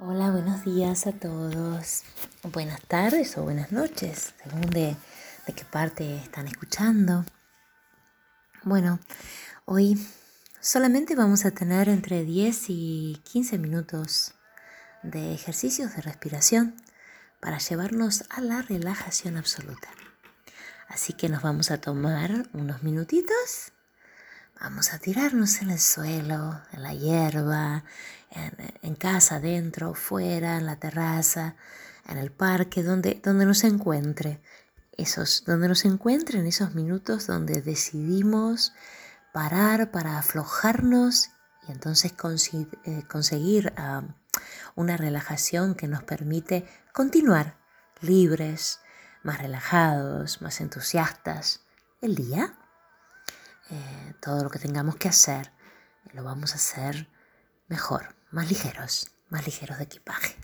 Hola, buenos días a todos. Buenas tardes o buenas noches, según de, qué parte están escuchando. Bueno, hoy solamente vamos a tener entre 10 y 15 minutos de ejercicios de respiración para llevarnos a la relajación absoluta. Así que nos vamos a tomar unos minutitos Vamos a tirarnos en el suelo, en la hierba, en, casa, dentro, fuera, en la terraza, en el parque, donde, donde nos encuentre. Esos, donde nos encuentren esos minutos donde decidimos parar para aflojarnos y entonces eh, conseguir ah, una relajación que nos permite continuar libres, más relajados, más entusiastas el día. Eh, todo lo que tengamos que hacer, lo vamos a hacer mejor, más ligeros, más ligeros de equipaje.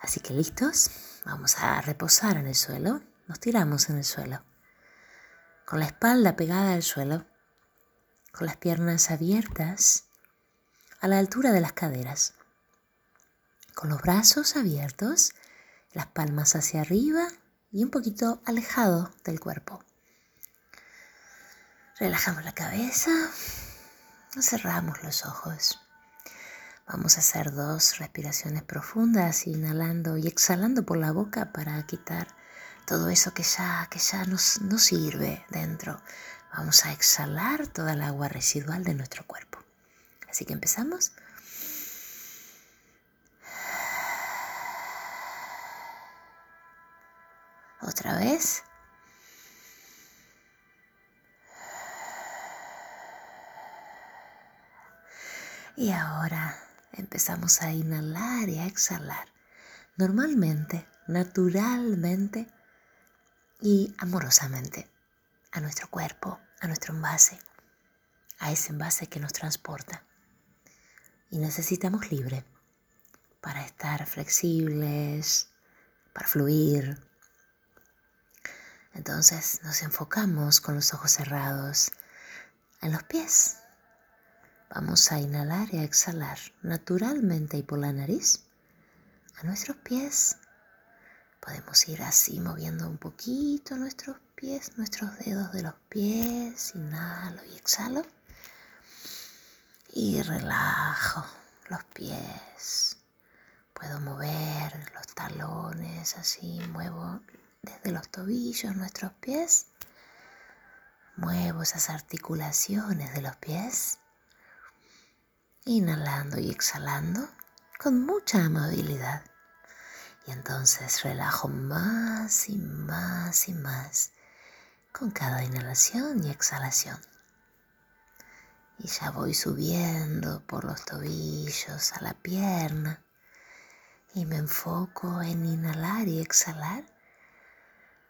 Así que listos, vamos a reposar en el suelo, nos tiramos en el suelo, con la espalda pegada al suelo, con las piernas abiertas a la altura de las caderas, con los brazos abiertos, las palmas hacia arriba y un poquito alejado del cuerpo. Relajamos la cabeza, cerramos los ojos. Vamos a hacer dos respiraciones profundas, inhalando y exhalando por la boca para quitar todo eso que ya, que ya nos, no sirve dentro. Vamos a exhalar toda el agua residual de nuestro cuerpo. Así que empezamos. Otra vez. Y ahora empezamos a inhalar y a exhalar. Normalmente, naturalmente y amorosamente a nuestro cuerpo, a nuestro envase, a ese envase que nos transporta. Y necesitamos libre para estar flexibles, para fluir. Entonces nos enfocamos con los ojos cerrados en los pies, Vamos a inhalar y a exhalar naturalmente y por la nariz a nuestros pies. Podemos ir así moviendo un poquito nuestros pies, nuestros dedos de los pies. Inhalo y exhalo. Y relajo los pies. Puedo mover los talones así, muevo desde los tobillos nuestros pies. Muevo esas articulaciones de los pies inhalando y exhalando con mucha amabilidad. Y entonces relajo más y más y más con cada inhalación y exhalación. Y ya voy subiendo por los tobillos a la pierna y me enfoco en inhalar y exhalar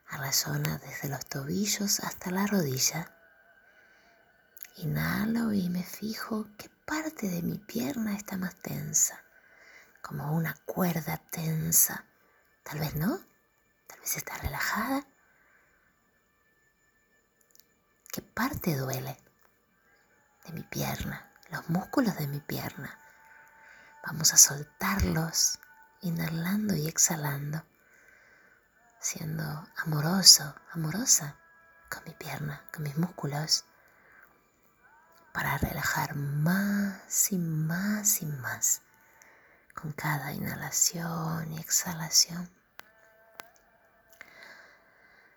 a la zona desde los tobillos hasta la rodilla. Inhalo y me fijo que parte de mi pierna está más tensa, como una cuerda tensa. Tal vez no, tal vez está relajada. ¿Qué parte duele de mi pierna? Los músculos de mi pierna. Vamos a soltarlos, inhalando y exhalando, siendo amoroso, amorosa con mi pierna, con mis músculos para relajar más y más y más con cada inhalación y exhalación.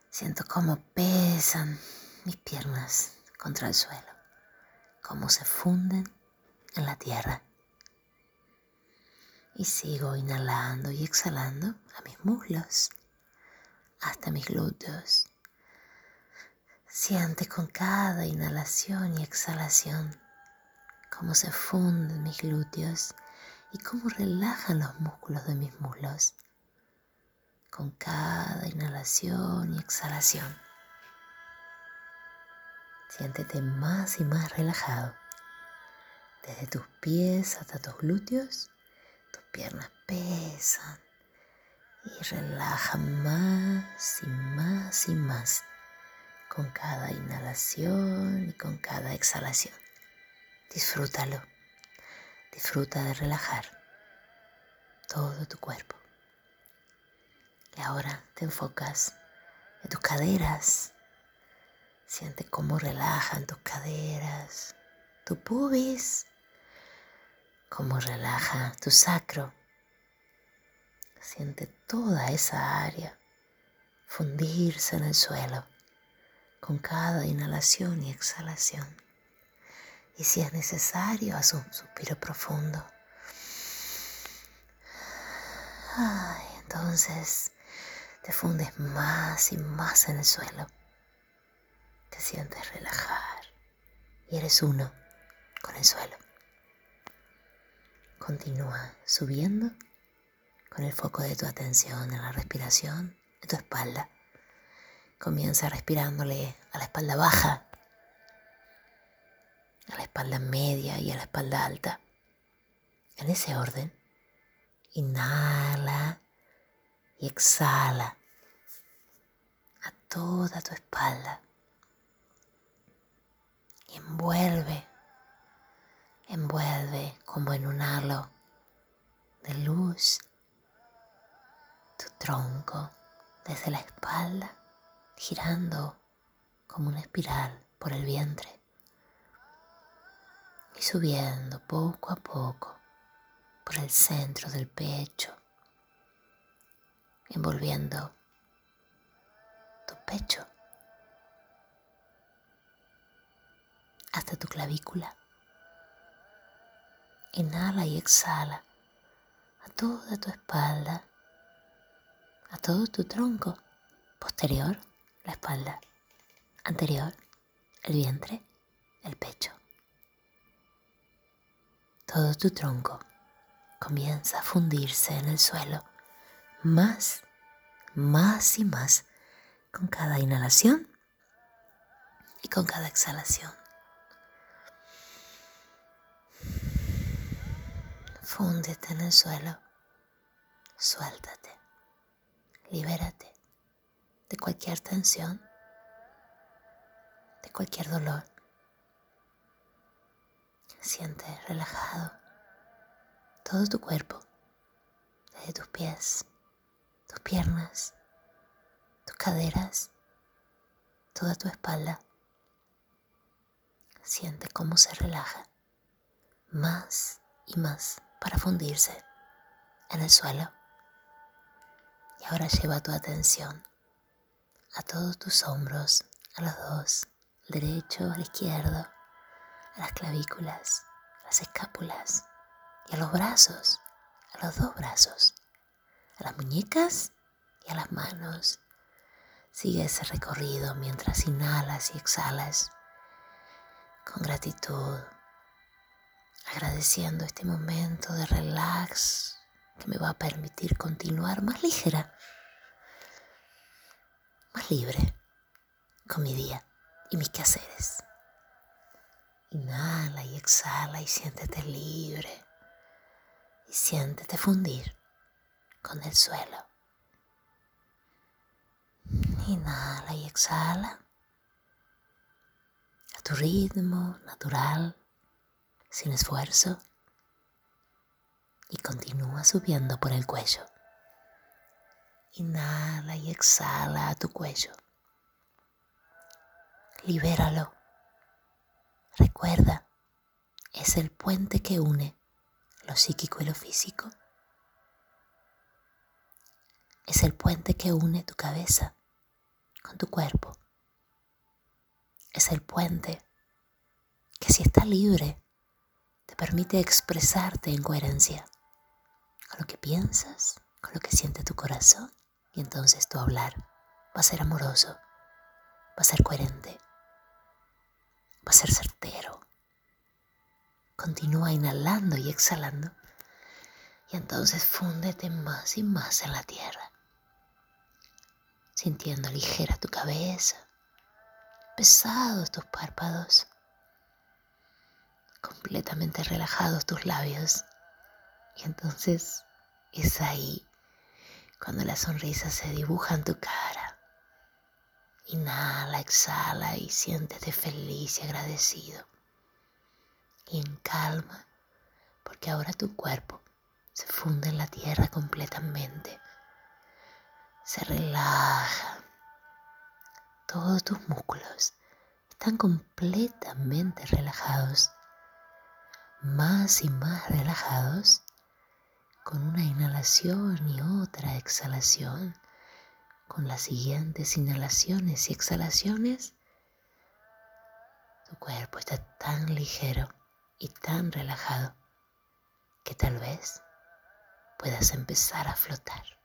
Siento cómo pesan mis piernas contra el suelo, cómo se funden en la tierra. Y sigo inhalando y exhalando a mis muslos hasta mis glúteos Siente con cada inhalación y exhalación cómo se funden mis glúteos y cómo relajan los músculos de mis muslos. Con cada inhalación y exhalación. Siéntete más y más relajado. Desde tus pies hasta tus glúteos, tus piernas pesan y relajan más y más y más con cada inhalación y con cada exhalación. Disfrútalo. Disfruta de relajar. todo tu cuerpo. Y ahora te enfocas en tus caderas. Siente cómo relajan tus caderas, tu pubis, cómo relaja tu sacro. Siente toda esa área fundirse en el suelo con cada inhalación y exhalación. Y si es necesario, haz un suspiro profundo. entonces te fundes más y más en el suelo. Te sientes relajar y eres uno con el suelo. Continúa subiendo con el foco de tu atención en la respiración de tu espalda. Comienza respirándole a la espalda baja, a la espalda media y a la espalda alta. En ese orden, inhala y exhala a toda tu espalda. Envuelve, envuelve como en un halo de luz tu tronco desde la espalda, girando como una espiral por el vientre y subiendo poco a poco por el centro del pecho, envolviendo tu pecho hasta tu clavícula. Inhala y exhala a toda tu espalda, a todo tu tronco, posterior, la espalda, anterior, el vientre, el pecho. Todo tu tronco comienza a fundirse en el suelo más, más y más con cada inhalación y con cada exhalación. Fúndete en el suelo, suéltate, libérate de cualquier tensión, de cualquier dolor. Siente relajado todo tu cuerpo, desde tus pies, tus piernas, tus caderas, toda tu espalda. Siente cómo se relaja más y más para fundirse en el suelo. Y ahora lleva tu atención a todos tus hombros, a los dos, al derecho, al izquierdo, a las clavículas, a las escápulas y a los brazos, a los dos brazos, a las muñecas y a las manos. Sigue ese recorrido mientras inhalas y exhalas con gratitud, agradeciendo este momento de relax que me va a permitir continuar más ligera, más libre con mi día y mis quehaceres. Inhala y exhala y siéntete libre y siéntete fundir con el suelo. Inhala y exhala a tu ritmo natural, sin esfuerzo, y continúa subiendo por el cuello. Inhala y exhala a tu cuello. Libéralo. Recuerda, es el puente que une lo psíquico y lo físico. Es el puente que une tu cabeza con tu cuerpo. Es el puente que si está libre te permite expresarte en coherencia con lo que piensas, con lo que siente tu corazón y entonces tu hablar va a ser amoroso, va a ser coherente, va a ser certero. Continúa inhalando y exhalando y entonces fúndete más y más en la tierra, sintiendo ligera tu cabeza, pesados tus párpados, completamente relajados tus labios. Y entonces es ahí cuando la sonrisa se dibuja en tu cara. Inhala, exhala y siéntete feliz y agradecido. Y en calma, porque ahora tu cuerpo se funde en la tierra completamente. Se relaja. Todos tus músculos están completamente relajados. Más y más relajados con una inhalación y otra exhalación. Con las siguientes inhalaciones y exhalaciones, tu cuerpo está tan ligero y tan relajado que tal vez puedas empezar a flotar.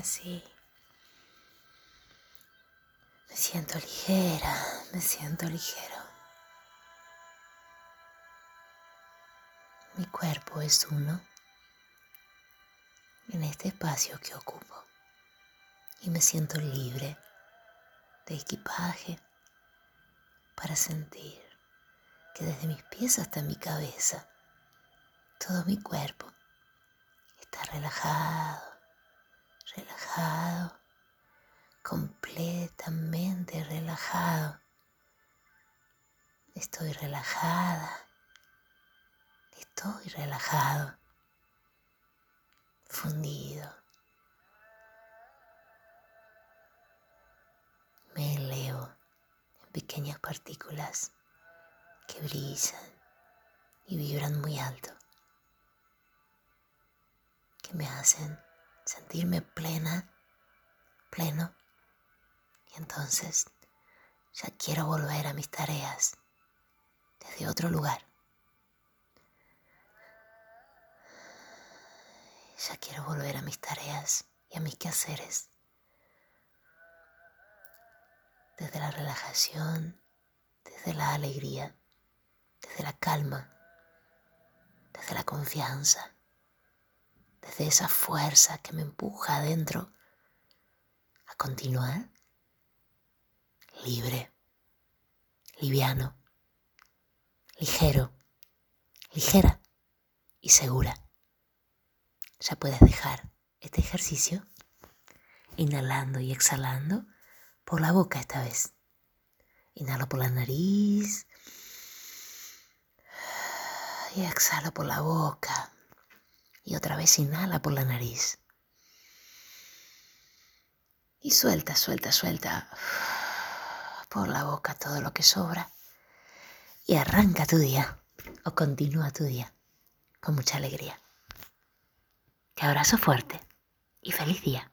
Así me siento ligera, me siento ligero. Mi cuerpo es uno en este espacio que ocupo y me siento libre de equipaje para sentir que desde mis pies hasta mi cabeza todo mi cuerpo está relajado relajado, completamente relajado. Estoy relajada, estoy relajado, fundido. Me elevo en pequeñas partículas que brillan y vibran muy alto, que me hacen sentirme plena, pleno. Y entonces ya quiero volver a mis tareas desde otro lugar. Ya quiero volver a mis tareas y a mis quehaceres. Desde la relajación, desde la alegría, desde la calma, desde la confianza desde esa fuerza que me empuja adentro a continuar libre, liviano, ligero, ligera y segura. Ya puedes dejar este ejercicio inhalando y exhalando por la boca esta vez. Inhalo por la nariz y exhalo por la boca. Y otra vez inhala por la nariz. Y suelta, suelta, suelta por la boca todo lo que sobra. Y arranca tu día o continúa tu día con mucha alegría. Te abrazo fuerte y feliz día.